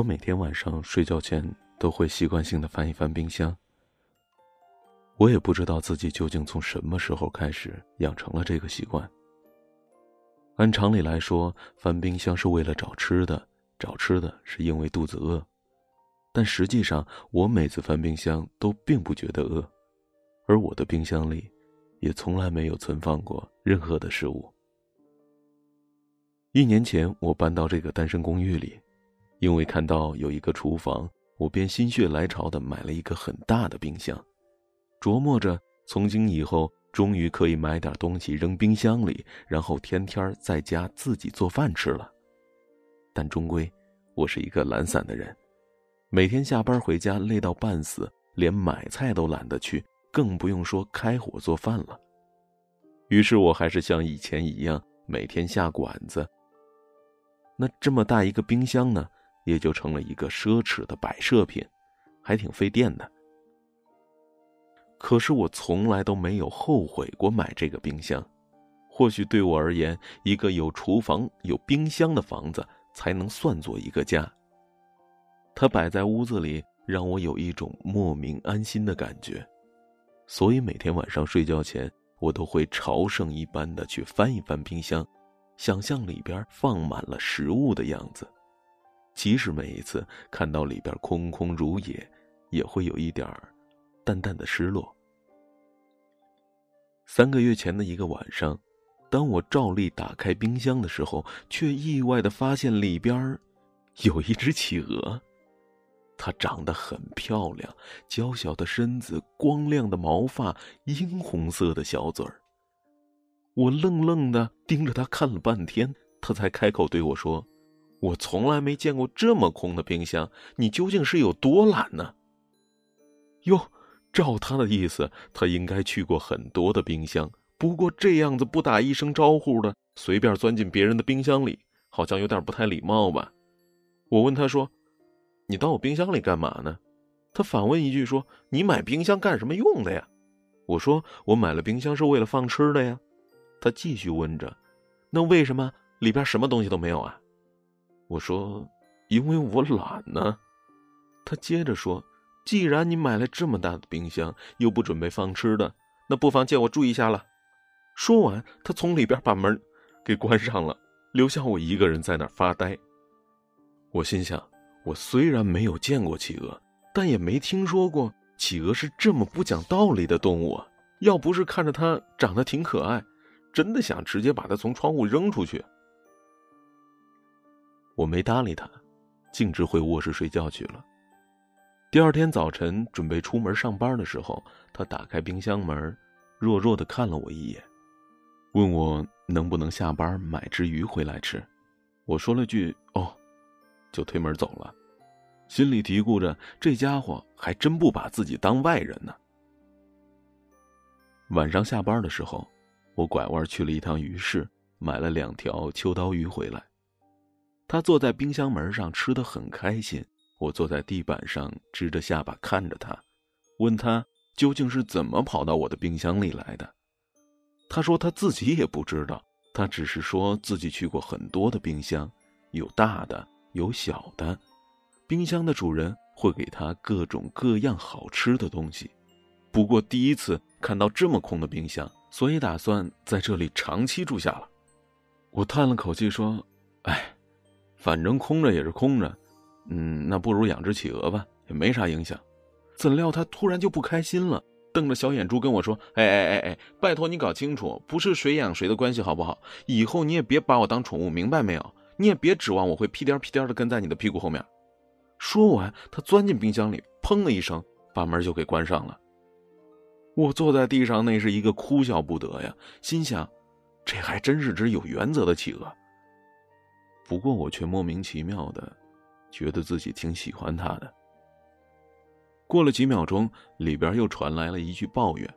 我每天晚上睡觉前都会习惯性的翻一翻冰箱。我也不知道自己究竟从什么时候开始养成了这个习惯。按常理来说，翻冰箱是为了找吃的，找吃的是因为肚子饿。但实际上，我每次翻冰箱都并不觉得饿，而我的冰箱里，也从来没有存放过任何的食物。一年前，我搬到这个单身公寓里。因为看到有一个厨房，我便心血来潮的买了一个很大的冰箱，琢磨着从今以后终于可以买点东西扔冰箱里，然后天天在家自己做饭吃了。但终归，我是一个懒散的人，每天下班回家累到半死，连买菜都懒得去，更不用说开火做饭了。于是我还是像以前一样，每天下馆子。那这么大一个冰箱呢？也就成了一个奢侈的摆设品，还挺费电的。可是我从来都没有后悔过买这个冰箱。或许对我而言，一个有厨房、有冰箱的房子才能算作一个家。它摆在屋子里，让我有一种莫名安心的感觉。所以每天晚上睡觉前，我都会朝圣一般的去翻一翻冰箱，想象里边放满了食物的样子。即使每一次看到里边空空如也，也会有一点淡淡的失落。三个月前的一个晚上，当我照例打开冰箱的时候，却意外的发现里边有一只企鹅。它长得很漂亮，娇小的身子，光亮的毛发，殷红色的小嘴儿。我愣愣的盯着它看了半天，它才开口对我说。我从来没见过这么空的冰箱，你究竟是有多懒呢？哟，照他的意思，他应该去过很多的冰箱。不过这样子不打一声招呼的，随便钻进别人的冰箱里，好像有点不太礼貌吧？我问他说：“你到我冰箱里干嘛呢？”他反问一句说：“你买冰箱干什么用的呀？”我说：“我买了冰箱是为了放吃的呀。”他继续问着：“那为什么里边什么东西都没有啊？”我说：“因为我懒呢。”他接着说：“既然你买了这么大的冰箱，又不准备放吃的，那不妨借我住一下了。”说完，他从里边把门给关上了，留下我一个人在那儿发呆。我心想：我虽然没有见过企鹅，但也没听说过企鹅是这么不讲道理的动物啊！要不是看着它长得挺可爱，真的想直接把它从窗户扔出去。我没搭理他，径直回卧室睡觉去了。第二天早晨准备出门上班的时候，他打开冰箱门，弱弱的看了我一眼，问我能不能下班买只鱼回来吃。我说了句“哦”，就推门走了，心里嘀咕着这家伙还真不把自己当外人呢。晚上下班的时候，我拐弯去了一趟鱼市，买了两条秋刀鱼回来。他坐在冰箱门上吃的很开心，我坐在地板上支着下巴看着他，问他究竟是怎么跑到我的冰箱里来的。他说他自己也不知道，他只是说自己去过很多的冰箱，有大的，有小的，冰箱的主人会给他各种各样好吃的东西。不过第一次看到这么空的冰箱，所以打算在这里长期住下了。我叹了口气说：“哎。”反正空着也是空着，嗯，那不如养只企鹅吧，也没啥影响。怎料他突然就不开心了，瞪着小眼珠跟我说：“哎哎哎哎，拜托你搞清楚，不是谁养谁的关系好不好？以后你也别把我当宠物，明白没有？你也别指望我会屁颠屁颠的跟在你的屁股后面。”说完，他钻进冰箱里，砰的一声把门就给关上了。我坐在地上，那是一个哭笑不得呀，心想，这还真是只有原则的企鹅。不过我却莫名其妙的，觉得自己挺喜欢他的。过了几秒钟，里边又传来了一句抱怨：“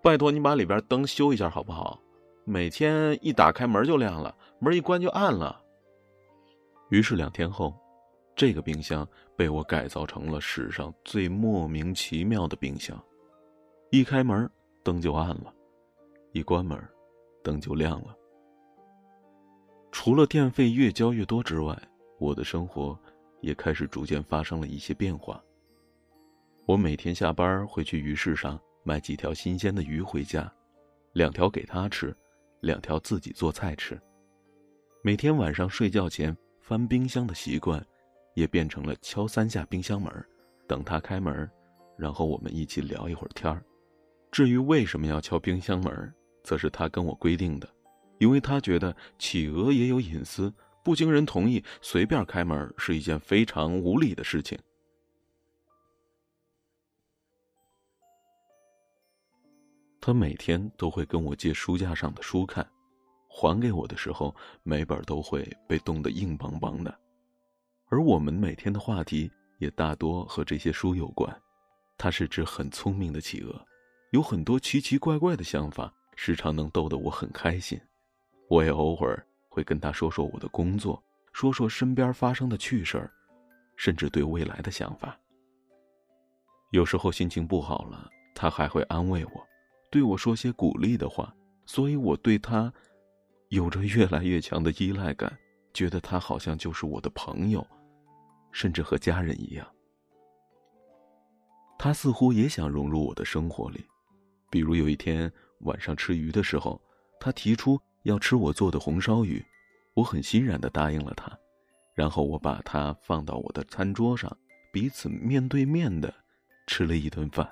拜托你把里边灯修一下好不好？每天一打开门就亮了，门一关就暗了。”于是两天后，这个冰箱被我改造成了史上最莫名其妙的冰箱：一开门灯就暗了，一关门灯就亮了。除了电费越交越多之外，我的生活也开始逐渐发生了一些变化。我每天下班会去鱼市上买几条新鲜的鱼回家，两条给他吃，两条自己做菜吃。每天晚上睡觉前翻冰箱的习惯，也变成了敲三下冰箱门，等他开门，然后我们一起聊一会儿天儿。至于为什么要敲冰箱门，则是他跟我规定的，因为他觉得企鹅也有隐私，不经人同意随便开门是一件非常无理的事情。他每天都会跟我借书架上的书看，还给我的时候，每本都会被冻得硬邦邦的。而我们每天的话题也大多和这些书有关。他是只很聪明的企鹅，有很多奇奇怪怪的想法，时常能逗得我很开心。我也偶尔会跟他说说我的工作，说说身边发生的趣事儿，甚至对未来的想法。有时候心情不好了，他还会安慰我。对我说些鼓励的话，所以我对他有着越来越强的依赖感，觉得他好像就是我的朋友，甚至和家人一样。他似乎也想融入我的生活里，比如有一天晚上吃鱼的时候，他提出要吃我做的红烧鱼，我很欣然的答应了他，然后我把它放到我的餐桌上，彼此面对面的吃了一顿饭。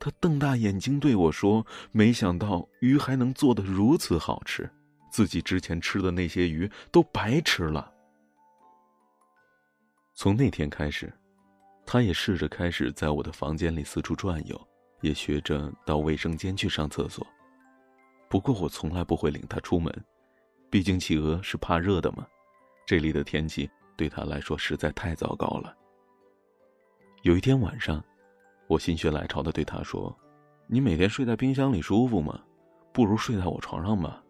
他瞪大眼睛对我说：“没想到鱼还能做得如此好吃，自己之前吃的那些鱼都白吃了。”从那天开始，他也试着开始在我的房间里四处转悠，也学着到卫生间去上厕所。不过我从来不会领他出门，毕竟企鹅是怕热的嘛。这里的天气对他来说实在太糟糕了。有一天晚上。我心血来潮的对他说：“你每天睡在冰箱里舒服吗？不如睡在我床上吧。”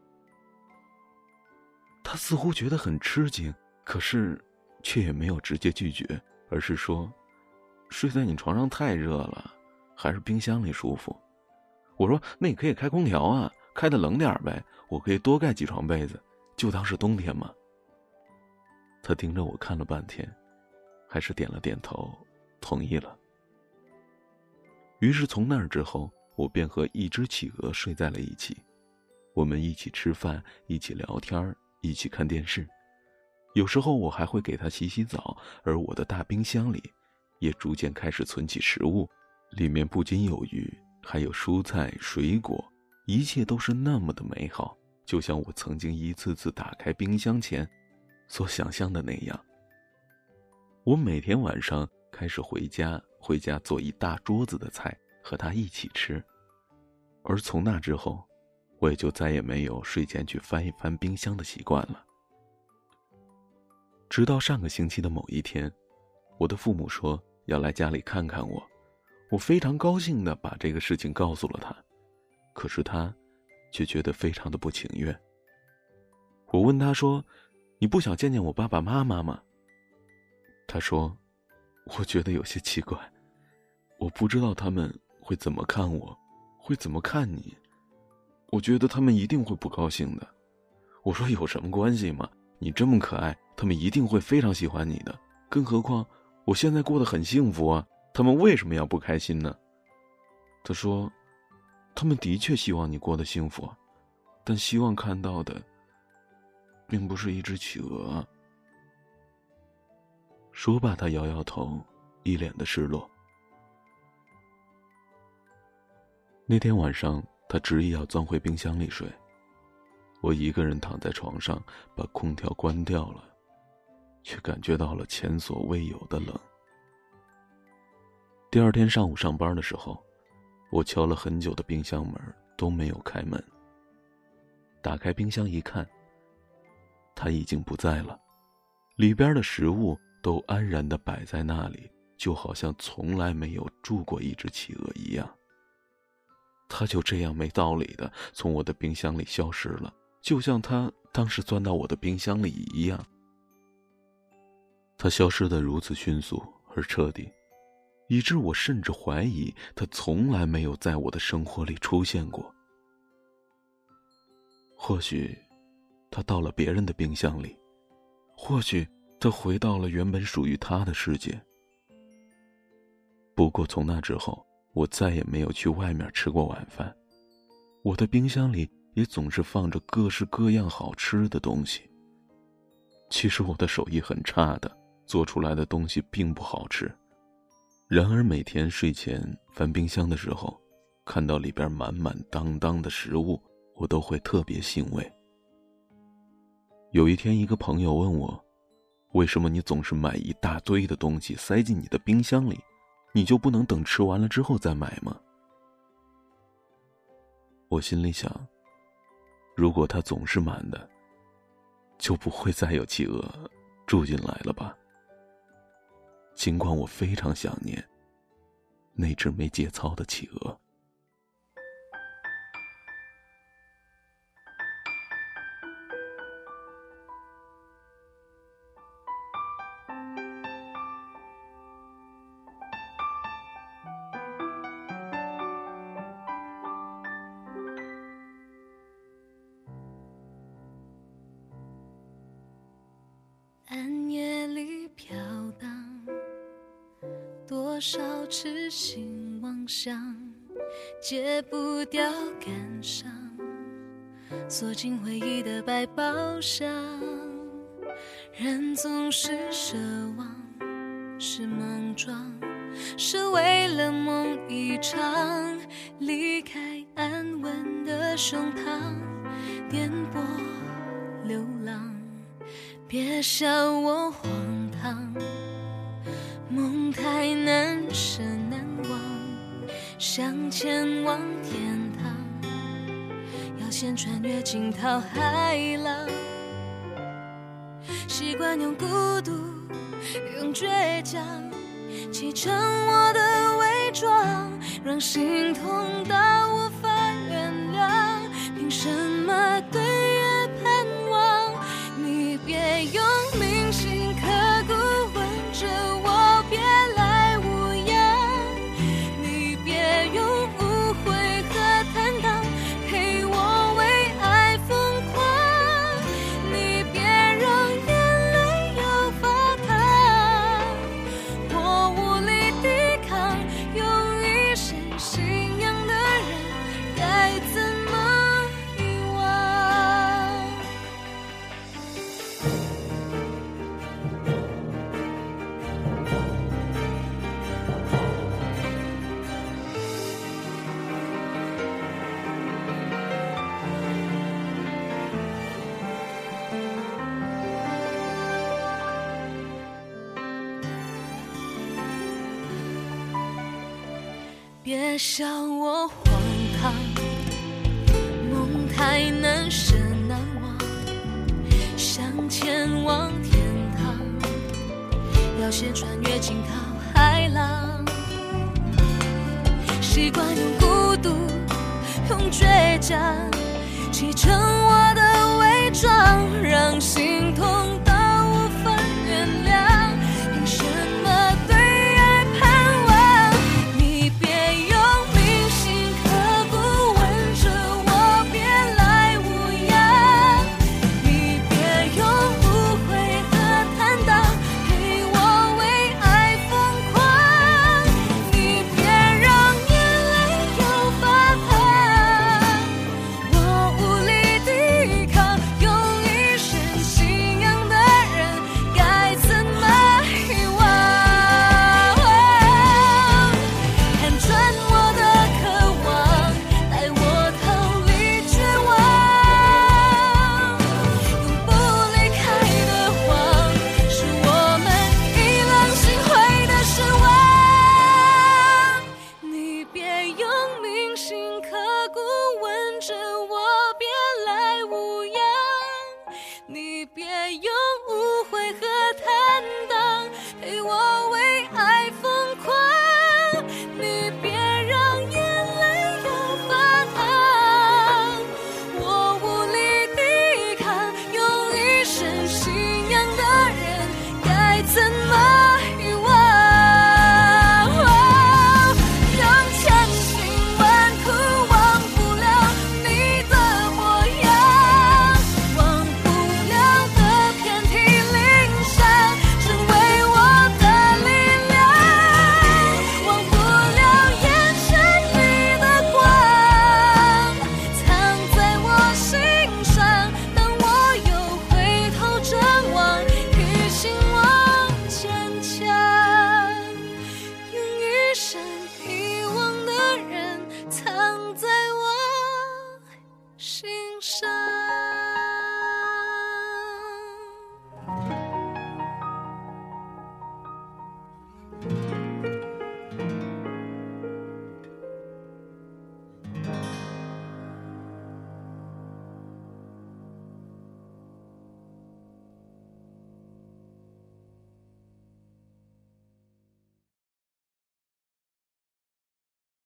他似乎觉得很吃惊，可是却也没有直接拒绝，而是说：“睡在你床上太热了，还是冰箱里舒服。”我说：“那你可以开空调啊，开的冷点呗，我可以多盖几床被子，就当是冬天嘛。”他盯着我看了半天，还是点了点头，同意了。于是从那儿之后，我便和一只企鹅睡在了一起，我们一起吃饭，一起聊天一起看电视。有时候我还会给它洗洗澡，而我的大冰箱里，也逐渐开始存起食物，里面不仅有鱼，还有蔬菜、水果，一切都是那么的美好，就像我曾经一次次打开冰箱前，所想象的那样。我每天晚上开始回家。回家做一大桌子的菜和他一起吃，而从那之后，我也就再也没有睡前去翻一翻冰箱的习惯了。直到上个星期的某一天，我的父母说要来家里看看我，我非常高兴的把这个事情告诉了他，可是他却觉得非常的不情愿。我问他说：“你不想见见我爸爸妈妈吗？”他说。我觉得有些奇怪，我不知道他们会怎么看我，会怎么看你。我觉得他们一定会不高兴的。我说有什么关系吗？你这么可爱，他们一定会非常喜欢你的。更何况我现在过得很幸福啊，他们为什么要不开心呢？他说，他们的确希望你过得幸福，但希望看到的，并不是一只企鹅。说罢，他摇摇头，一脸的失落。那天晚上，他执意要钻回冰箱里睡。我一个人躺在床上，把空调关掉了，却感觉到了前所未有的冷。第二天上午上班的时候，我敲了很久的冰箱门都没有开门。打开冰箱一看，他已经不在了，里边的食物。都安然的摆在那里，就好像从来没有住过一只企鹅一样。他就这样没道理的从我的冰箱里消失了，就像他当时钻到我的冰箱里一样。他消失的如此迅速而彻底，以致我甚至怀疑它从来没有在我的生活里出现过。或许，它到了别人的冰箱里，或许。他回到了原本属于他的世界。不过从那之后，我再也没有去外面吃过晚饭。我的冰箱里也总是放着各式各样好吃的东西。其实我的手艺很差的，做出来的东西并不好吃。然而每天睡前翻冰箱的时候，看到里边满满当当的食物，我都会特别欣慰。有一天，一个朋友问我：“为什么你总是买一大堆的东西塞进你的冰箱里？你就不能等吃完了之后再买吗？”我心里想：如果它总是满的，就不会再有企鹅住进来了吧？尽管我非常想念那只没节操的企鹅。想，戒不掉感伤，锁进回忆的百宝箱。人总是奢望，是莽撞，是为了梦一场，离开安稳的胸膛，颠簸流浪。别笑我荒唐，梦太难舍难忘，想前往天堂，要先穿越惊涛骇浪。习惯用孤独，用倔强，砌成我的伪装，让心痛到无法原谅。凭什么对月盼望？你？别用别笑我荒唐，梦太难舍难忘，想前往天堂，要先穿越惊涛骇浪。习惯用孤独，用倔强，砌成我的伪装，让心痛。